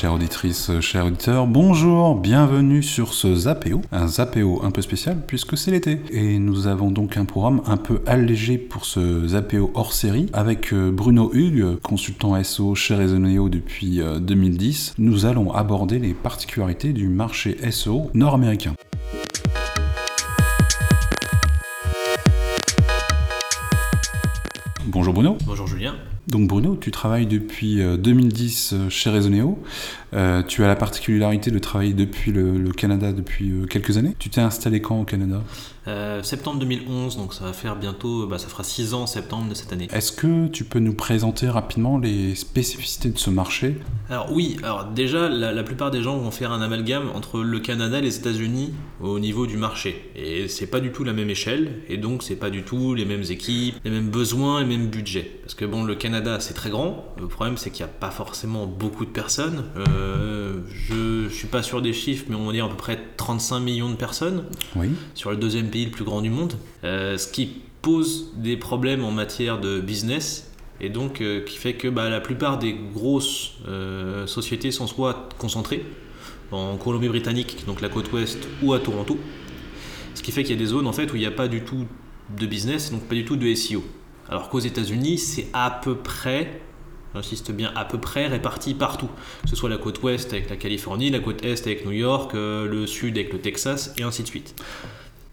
chère auditrice, chers auditeurs, bonjour, bienvenue sur ce Zapéo, un Zapéo un peu spécial puisque c'est l'été. Et nous avons donc un programme un peu allégé pour ce Zapéo hors série avec euh, Bruno Hugues, consultant SO chez Resoneo depuis 2010. Euh, nous allons aborder les particularités du marché SO nord-américain. Bonjour Bruno. Bonjour Julien. Donc Bruno, tu travailles depuis 2010 euh, euh, chez Resoneo. Euh, tu as la particularité de travailler depuis le, Canada depuis quelques années. Tu t'es installé quand au Canada? Septembre 2011, donc ça va faire bientôt, bah, ça fera 6 ans septembre de cette année. Est-ce que tu peux nous présenter rapidement les spécificités de ce marché? Alors oui, alors déjà la, plupart des gens vont faire un amalgame entre le Canada et les États-Unis au niveau du marché. Et c'est pas du tout la même échelle, et donc c'est pas du tout les mêmes équipes, les mêmes besoins, les mêmes budgets. Parce que bon, le Canada c'est très grand. Le problème, c'est qu'il n'y a pas forcément beaucoup de personnes. Euh, je ne suis pas sûr des chiffres, mais on va dire à peu près 35 millions de personnes oui. sur le deuxième pays le plus grand du monde. Euh, ce qui pose des problèmes en matière de business et donc euh, qui fait que bah, la plupart des grosses sociétés sont soit concentrées en Colombie-Britannique, donc la côte ouest, ou à Toronto. Ce qui fait qu'il y a des zones en fait où il n'y a pas du tout de business, donc pas du tout de SEO. Alors qu'aux États-Unis, c'est à peu près, j'insiste bien, à peu près réparti partout. Que ce soit la côte ouest avec la Californie, la côte est avec New York, euh, le sud avec le Texas, et ainsi de suite.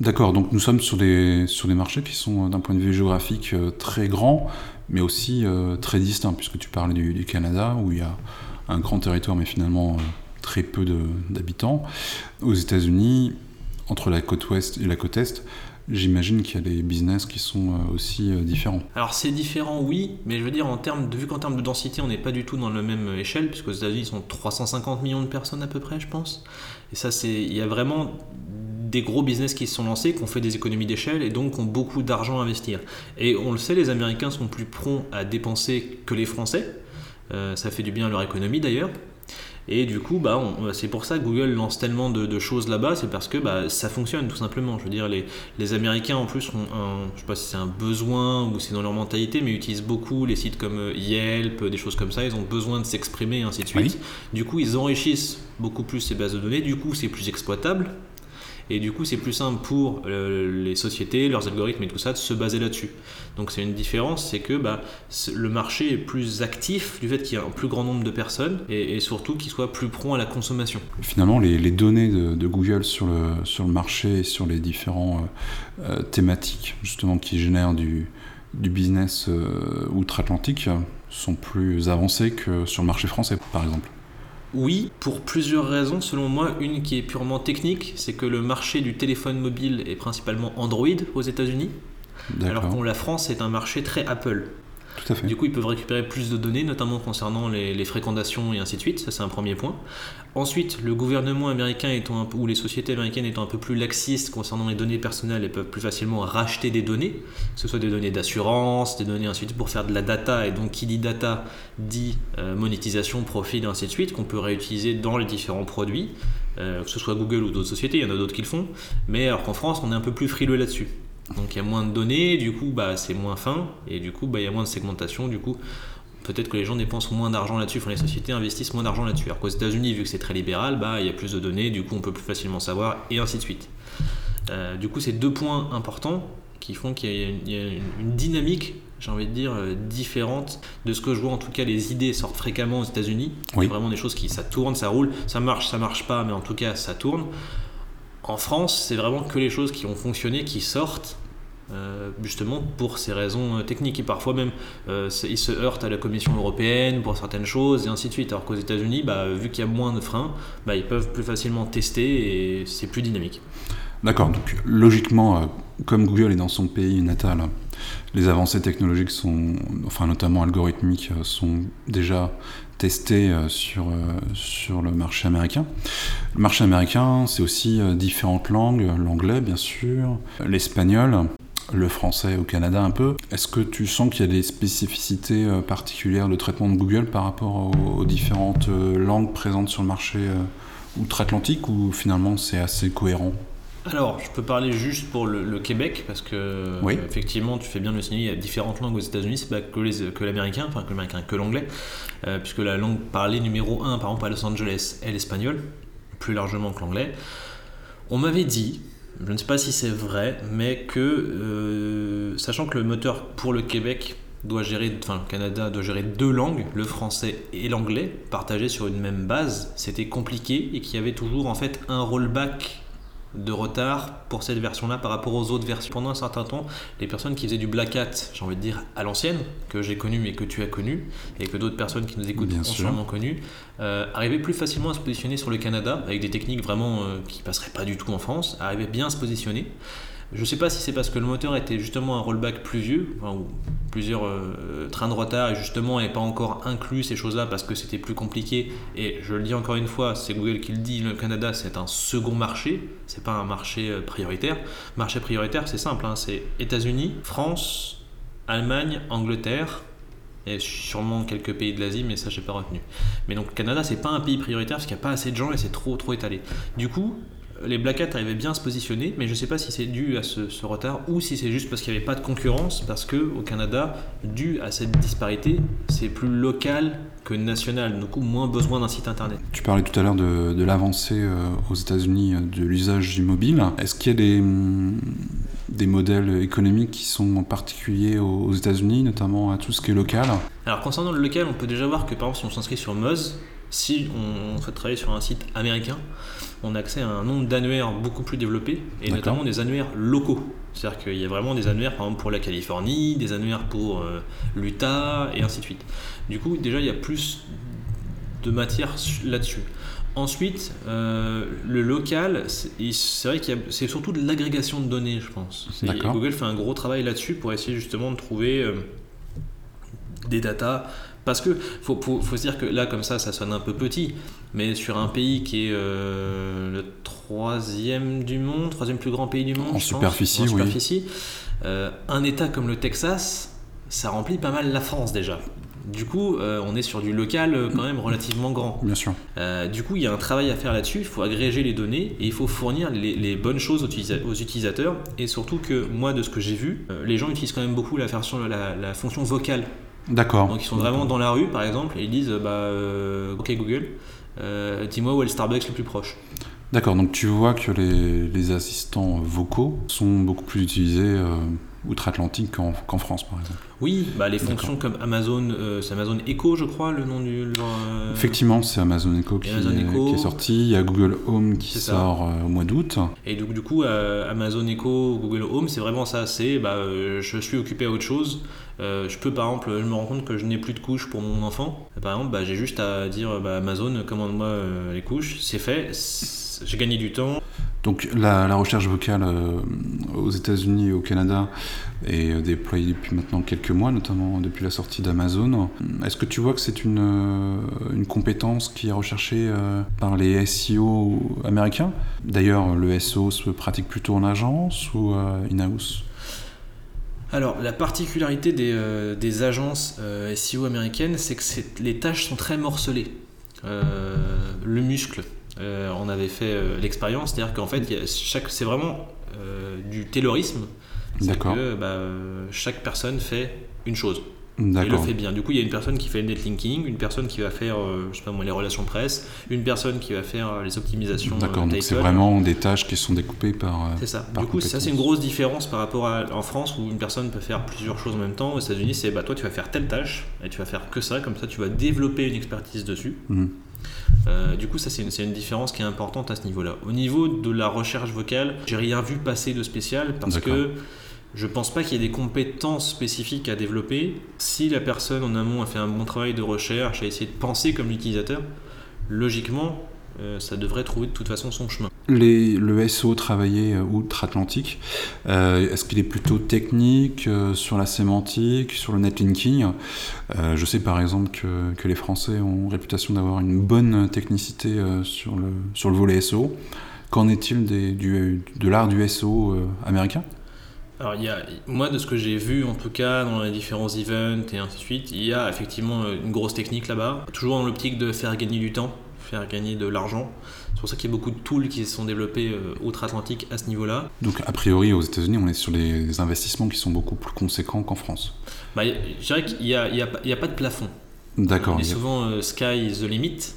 D'accord, donc nous sommes sur des, sur des marchés qui sont d'un point de vue géographique euh, très grands, mais aussi euh, très distincts, puisque tu parles du, Canada, où il y a un grand territoire, mais finalement très peu d'habitants. Aux États-Unis, entre la côte ouest et la côte est, J'imagine qu'il y a des business qui sont euh, aussi euh, différents. Alors c'est différent, oui, mais je veux dire, en termes vu qu'en termes de densité, on n'est pas du tout dans la même échelle, puisque aux États-Unis, ils sont 350 millions de personnes à peu près, je pense. Et ça, c'est, il y a vraiment des gros business qui se sont lancés, qui ont fait des économies d'échelle et donc ont beaucoup d'argent à investir. Et on le sait, les Américains sont plus prompts à dépenser que les Français. Euh, ça fait du bien à leur économie d'ailleurs. Et du coup, bah, c'est pour ça que Google lance tellement de, choses là-bas, c'est parce que bah, ça fonctionne tout simplement. Je veux dire, les, les Américains en plus ont un, je sais pas si c'est un besoin ou c'est dans leur mentalité, mais ils utilisent beaucoup les sites comme euh, Yelp, des choses comme ça. Ils ont besoin de s'exprimer et ainsi de suite. Du coup, ils enrichissent beaucoup plus ces bases de données. Du coup, c'est plus exploitable. Et du coup, c'est plus simple pour euh, les sociétés, leurs algorithmes et tout ça de se baser là-dessus. Donc c'est une différence, c'est que bah, le marché est plus actif du fait qu'il y a un plus grand nombre de personnes et, surtout qu'il soit plus prompt à la consommation. Finalement, les, données de, Google sur le, marché et sur les différents euh, euh, thématiques justement qui génèrent du business outre-Atlantique sont plus avancées que sur le marché français, par exemple. Oui, pour plusieurs raisons. Selon moi, une qui est purement technique, c'est que le marché du téléphone mobile est principalement Android aux États-Unis, alors que la France est un marché très Apple. Du coup, ils peuvent récupérer plus de données, notamment concernant les, fréquentations et ainsi de suite. Ça, c'est un premier point. Ensuite, le gouvernement américain ou les sociétés américaines étant un peu plus laxistes concernant les données personnelles, elles peuvent plus facilement racheter des données, que ce soit des données d'assurance, des données ensuite pour faire de la data. Et donc, qui dit data dit euh, monétisation, profit, et ainsi de suite, qu'on peut réutiliser dans les différents produits, euh, que ce soit Google ou d'autres sociétés. Il y en a d'autres qui le font. Mais alors qu'en France, on est un peu plus frileux là-dessus. Donc il y a moins de données, du coup bah, c'est moins fin, et du coup bah, il y a moins de segmentation, du coup peut-être que les gens dépensent moins d'argent là-dessus, enfin les sociétés investissent moins d'argent là-dessus. Alors qu'aux États-Unis, vu que c'est très libéral, bah, il y a plus de données, du coup on peut plus facilement savoir, et ainsi de suite. Euh, du coup c'est deux points importants qui font qu'il y, a une, dynamique, j'ai envie de dire, euh, différente de ce que je vois. En tout cas, les idées sortent fréquemment aux États-Unis. Oui. Vraiment des choses qui, ça tourne, ça roule, ça marche, ça marche pas, mais en tout cas, ça tourne. En France, c'est vraiment que les choses qui ont fonctionné qui sortent euh, justement pour ces raisons euh, techniques. Et parfois même, euh, ils se heurtent à la Commission européenne pour certaines choses et ainsi de suite. Alors qu'aux États-Unis, bah, vu qu'il y a moins de freins, bah, ils peuvent plus facilement tester et c'est plus dynamique. D'accord, donc logiquement, comme Google est dans son pays natal, les avancées technologiques sont, enfin notamment algorithmiques, sont déjà testées sur, sur le marché américain. Le marché américain, c'est aussi différentes langues, l'anglais bien sûr, l'espagnol, le français au Canada un peu. Est-ce que tu sens qu'il y a des spécificités euh, particulières de traitement de Google par rapport aux, différentes euh, langues présentes sur le marché euh, outre-Atlantique ou finalement c'est assez cohérent? Alors, je peux parler juste pour le, Québec, parce que effectivement, tu fais bien le signaler, il y a différentes langues aux États-Unis, c'est pas que, que l'américain, enfin que l'américain, que l'anglais, euh, puisque la langue parlée numéro 1, par exemple à Los Angeles, est l'espagnol, plus largement que l'anglais. On m'avait dit, je ne sais pas si c'est vrai, mais que, euh, sachant que le moteur pour le Québec doit gérer, enfin le Canada doit gérer deux langues, le français et l'anglais, partagés sur une même base, c'était compliqué et qu'il y avait toujours en fait un rollback de retard pour cette version-là par rapport aux autres versions. Pendant un certain temps, les personnes qui faisaient du Black Hat, j'ai envie de dire à l'ancienne, que j'ai connu mais que tu as connu, et que d'autres personnes qui nous écoutent ont sûrement connu, euh, arrivaient plus facilement à se positionner sur le Canada, avec des techniques vraiment euh, qui passeraient pas du tout en France, arrivaient bien à se positionner. Je ne sais pas si c'est parce que le moteur était justement un rollback plus vieux, ou plusieurs euh, trains de retard, et justement n'est pas encore inclus ces choses-là parce que c'était plus compliqué. Et je le dis encore une fois, c'est Google qui le dit, le Canada c'est un second marché, c'est pas un marché euh, prioritaire. Marché prioritaire, c'est simple, hein, c'est États-Unis, France, Allemagne, Angleterre, et sûrement quelques pays de l'Asie, mais ça j'ai pas retenu. Mais donc Canada c'est pas un pays prioritaire parce qu'il n'y a pas assez de gens et c'est trop trop étalé. Du coup, les Black Hat arrivaient bien à se positionner, mais je ne sais pas si c'est dû à ce, retard ou si c'est juste parce qu'il n'y avait pas de concurrence, parce que au Canada, dû à cette disparité, c'est plus local que national, coup moins besoin d'un site internet. Tu parlais tout à l'heure de, l'avancée euh, aux États-Unis euh, de l'usage du mobile. Est-ce qu'il y a des, mm, des modèles économiques qui sont particuliers aux États-Unis, notamment à tout ce qui est local? Alors concernant le local, on peut déjà voir que par exemple si on s'inscrit sur Moz, si on souhaite travailler sur un site américain, on a accès à un nombre d'annuaires beaucoup plus développé, et notamment des annuaires locaux. C'est-à-dire qu'il y a vraiment des annuaires, par exemple pour la Californie, des annuaires pour euh, l'Utah, et ainsi de suite. Du coup, déjà, il y a plus de matière là-dessus. Ensuite, euh, le local, c'est vrai qu'il c'est surtout de l'agrégation de données, je pense. Google fait un gros travail là-dessus pour essayer justement de trouver euh, des datas parce que faut, faut, se dire que là, comme ça, ça sonne un peu petit, mais sur un pays qui est euh, le troisième du monde, troisième plus grand pays du monde, en superficie, superficie euh, un État comme le Texas, ça remplit pas mal la France déjà. Du coup, euh, on est sur du local quand même relativement grand. Bien sûr. du coup, il y a un travail à faire là-dessus. Il faut agréger les données et il faut fournir les, bonnes choses aux, utilisateurs. Et surtout que moi, de ce que j'ai vu, les gens utilisent quand même beaucoup la, version, la, la fonction vocale D'accord. Donc ils sont vraiment dans la rue, par exemple, et ils disent bah, Ok Google, euh, dis-moi où est le Starbucks le plus proche. D'accord, donc tu vois que les, assistants vocaux sont beaucoup plus utilisés euh, outre-Atlantique qu'en France, par exemple. Oui, bah, les fonctions comme Amazon, c'est Amazon Echo, je crois, le nom du. Effectivement, c'est Amazon Echo qui, est, sorti. Il y a Google Home qui sort au mois d'août. Et donc, du coup, Amazon Echo, Google Home, c'est vraiment ça. C'est bah, je suis occupé à autre chose. Euh, je peux par exemple, je me rends compte que je n'ai plus de couches pour mon enfant. Par exemple, bah, j'ai juste à dire bah, Amazon, commande-moi euh, les couches. C'est fait, j'ai gagné du temps. Donc la, recherche vocale euh, aux États-Unis et au Canada est déployée depuis maintenant quelques mois, notamment depuis la sortie d'Amazon. Est-ce que tu vois que c'est une, une compétence qui est recherchée par les SEO américains? D'ailleurs, le SEO se pratique plutôt en agence ou in-house? Alors, la particularité des, euh, agences euh, SEO américaines, c'est que les tâches sont très morcelées. Euh, le muscle, on avait fait l'expérience, c'est-à-dire qu'en fait, c'est vraiment du taylorisme. D'accord. Bah, chaque personne fait une chose. Il le fait bien. Du coup, il y a une personne qui fait le netlinking, une personne qui va faire, euh, je sais pas moi, les relations presse, une personne qui va faire euh, les optimisations. Euh, D'accord, donc c'est vraiment des tâches qui sont découpées par. c'est ça. du coup, ça c'est une grosse différence par rapport à en France où une personne peut faire plusieurs choses en même temps. Aux États-Unis, c'est bah toi tu vas faire telle tâche et tu vas faire que ça, comme ça tu vas développer une expertise dessus. Mmh. du coup, ça c'est une, une, différence qui est importante à ce niveau-là. Au niveau de la recherche vocale, j'ai rien vu passer de spécial parce que je pense pas qu'il y ait des compétences spécifiques à développer. Si la personne en amont a fait un bon travail de recherche, a essayé de penser comme l'utilisateur, logiquement, euh, ça devrait trouver de toute façon son chemin. Le SO travaillé euh, outre-Atlantique, euh, est-ce qu'il est plutôt technique sur la sémantique, sur le netlinking? Je sais par exemple que, que, les Français ont réputation d'avoir une bonne technicité sur, le, sur le volet SO. Qu'en est-il de l'art du SO américain? Alors, il y a, moi, de ce que j'ai vu, en tout cas, dans les différents events et ainsi de suite, il y a effectivement une grosse technique là-bas. Toujours dans l'optique de faire gagner du temps, faire gagner de l'argent. C'est pour ça qu'il y a beaucoup de tools qui se sont développés outre-Atlantique à ce niveau-là. Donc a priori aux États-Unis, on est sur des investissements qui sont beaucoup plus conséquents qu'en France. Bah, je dirais qu'il n'y a, a, pas de plafond. D'accord. On souvent sky is the limit.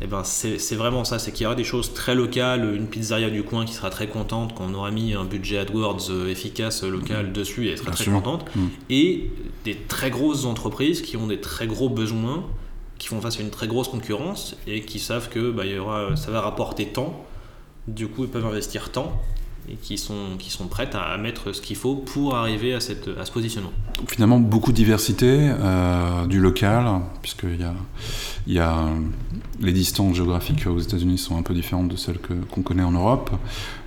Et eh ben c'est vraiment ça, c'est qu'il y aura des choses très locales, une pizzeria du coin qui sera très contente quand on aura mis un budget AdWords efficace local mmh. dessus, et elle sera très contente, mmh. et des très grosses entreprises qui ont des très gros besoins, qui font face à une très grosse concurrence et qui savent que bah, y aura, ça va rapporter tant, du coup ils peuvent investir tant et qui sont, qui sont prêtes à, mettre ce qu'il faut pour arriver à, cette, à ce positionnement. Finalement, beaucoup de diversité, euh, du local, puisqu'il y a, y a les distances géographiques aux États-Unis sont un peu différentes de celles qu'on connaît en Europe,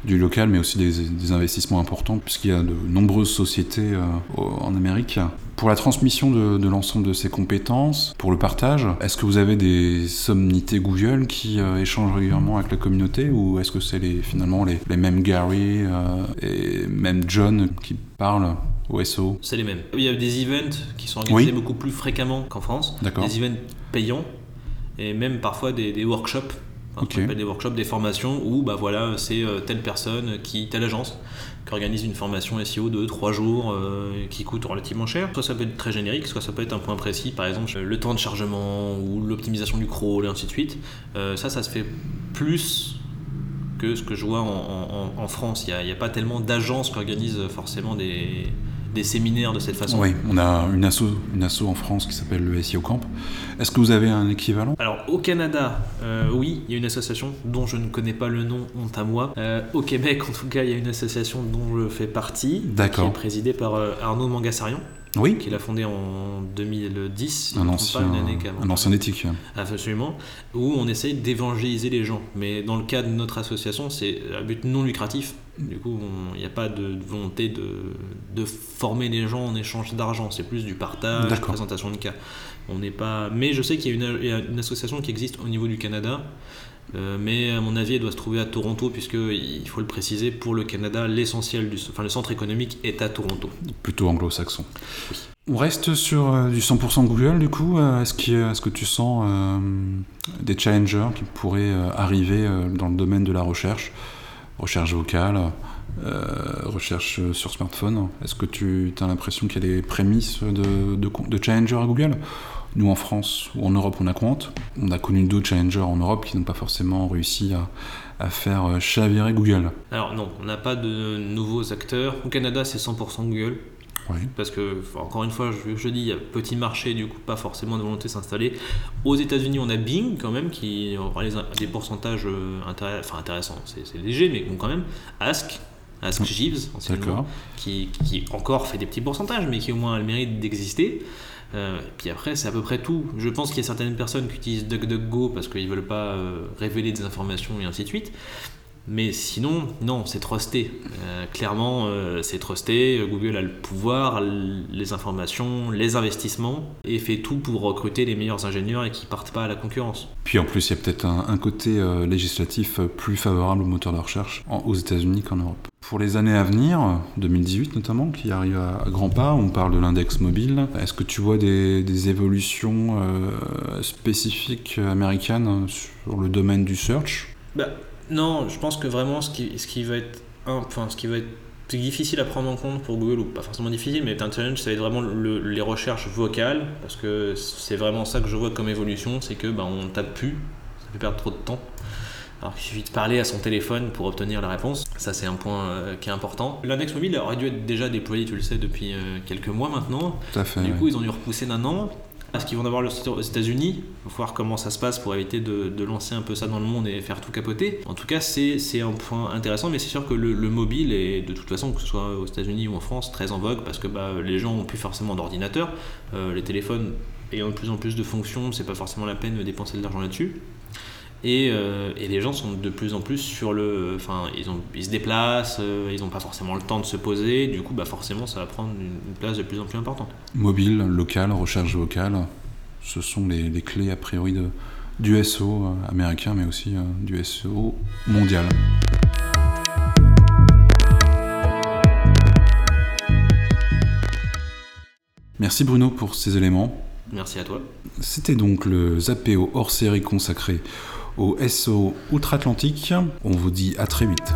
du local, mais aussi des, investissements importants, puisqu'il y a de nombreuses sociétés euh, en Amérique. Pour la transmission de, l'ensemble de ces compétences, pour le partage, est-ce que vous avez des somnités Google qui euh, échangent régulièrement avec la communauté, ou est-ce que c'est les, finalement les, les mêmes Gary euh, et même John qui parlent au SO C'est les mêmes. Il y a des events qui sont organisés beaucoup plus fréquemment qu'en France, des events payants et même parfois des, workshops. Des workshops, des formations où bah voilà, c'est euh, telle personne qui, telle agence qui organise une formation SEO de 3 jours euh, qui coûte relativement cher. Soit ça peut être très générique, soit ça peut être un point précis, par exemple le temps de chargement ou l'optimisation du crawl et ainsi de suite. Euh, ça, ça se fait plus que ce que je vois en, France. Il n'y a, a, pas tellement d'agences qui organisent forcément des, des séminaires de cette façon. Oui, on a une asso, une asso en France qui s'appelle le SEO Camp. Est-ce que vous avez un équivalent? Alors au Canada, euh, oui, il y a une association dont je ne connais pas le nom, honte à moi. Euh, au Québec, en tout cas, il y a une association dont je fais partie, qui est présidée par euh, Arnaud Mangassarian. Oui. Qu'il a fondé en 2010. Un ancien, un ancien éthique. Absolument. Où on essaye d'évangéliser les gens. Mais dans le cas de notre association, c'est un but non lucratif. Du coup, il n'y a pas de volonté de, de, former les gens en échange d'argent. C'est plus du partage, de présentation de cas. On n'est pas. Mais je sais qu'il y, y, a une association qui existe au niveau du Canada. Euh, mais à mon avis, elle doit se trouver à Toronto, puisque il faut le préciser, pour le Canada, l'essentiel du, enfin le centre économique est à Toronto. Plutôt anglo-saxon. On reste sur euh, du 100% Google, du coup. Euh, est-ce, est-ce que tu sens des challengers qui pourraient arriver dans le domaine de la recherche? Recherche vocale, recherche sur smartphone. Est-ce que tu as l'impression qu'il y a des prémices de, de, challenger à Google? Nous en France ou en Europe, on a compte. On a connu d'autres challengers en Europe qui n'ont pas forcément réussi à, à faire chavirer Google. Alors non, on n'a pas de nouveaux acteurs. Au Canada, c'est 100% Google. Parce que, encore une fois, je, je, dis, il y a petit marché, du coup, pas forcément de volonté de s'installer. Aux États-Unis, on a Bing quand même, qui réalise des pourcentages euh, enfin, intéressants, c'est léger, mais bon, quand même. Ask, Ask mm. Jeeves, qui, qui encore fait des petits pourcentages, mais qui au moins a le mérite d'exister. Euh, puis après, c'est à peu près tout. Je pense qu'il y a certaines personnes qui utilisent DuckDuckGo parce qu'ils veulent pas euh, révéler des informations et ainsi de suite. Mais sinon, non, c'est trusté. Euh, clairement, euh, c'est trusté. Google a le pouvoir, les informations, les investissements et fait tout pour recruter les meilleurs ingénieurs et qui partent pas à la concurrence. Puis en plus, il y a peut-être un, côté euh, législatif plus favorable aux moteurs de recherche aux États-Unis qu'en Europe. Pour les années à venir, 2018 notamment, qui arrive à, grands pas, on parle de l'index mobile. Est-ce que tu vois des, évolutions spécifiques américaines sur le domaine du search? Bah, non, je pense que vraiment ce qui, va être ce qui va être difficile à prendre en compte pour Google, ou pas forcément difficile, mais un challenge, ça va être vraiment les recherches vocales, parce que c'est vraiment ça que je vois comme évolution, c'est que bah, on tape plus, ça fait perdre trop de temps. Alors qu'il suffit de parler à son téléphone pour obtenir la réponse. Ça, c'est un point euh, qui est important. L'index mobile aurait dû être déjà déployé, tu le sais, depuis euh, quelques mois maintenant. Tout à fait, du coup, ils ont dû repousser d'un an. Est-ce qu'ils vont avoir le aux États-Unis? Il faut voir comment ça se passe pour éviter de, lancer un peu ça dans le monde et faire tout capoter. En tout cas, c'est un point intéressant, mais c'est sûr que le, mobile est de toute façon, que ce soit aux États-Unis ou en France, très en vogue parce que bah, les gens ont plus forcément d'ordinateur. Euh, les téléphones ayant de plus en plus de fonctions, c'est pas forcément la peine de dépenser de l'argent là-dessus. Euh, et, les gens sont de plus en plus sur le. Enfin, ils, ont, ils se déplacent, euh, ils n'ont pas forcément le temps de se poser, du coup, bah forcément, ça va prendre une, place de plus en plus importante. Mobile, local, recherche vocale, ce sont les, les clés a priori de, du SEO euh, américain, mais aussi du SEO mondial. Merci Bruno pour ces éléments. Merci à toi. C'était donc le Zapéo hors série consacré au SO Outre-Atlantique. On vous dit à très vite.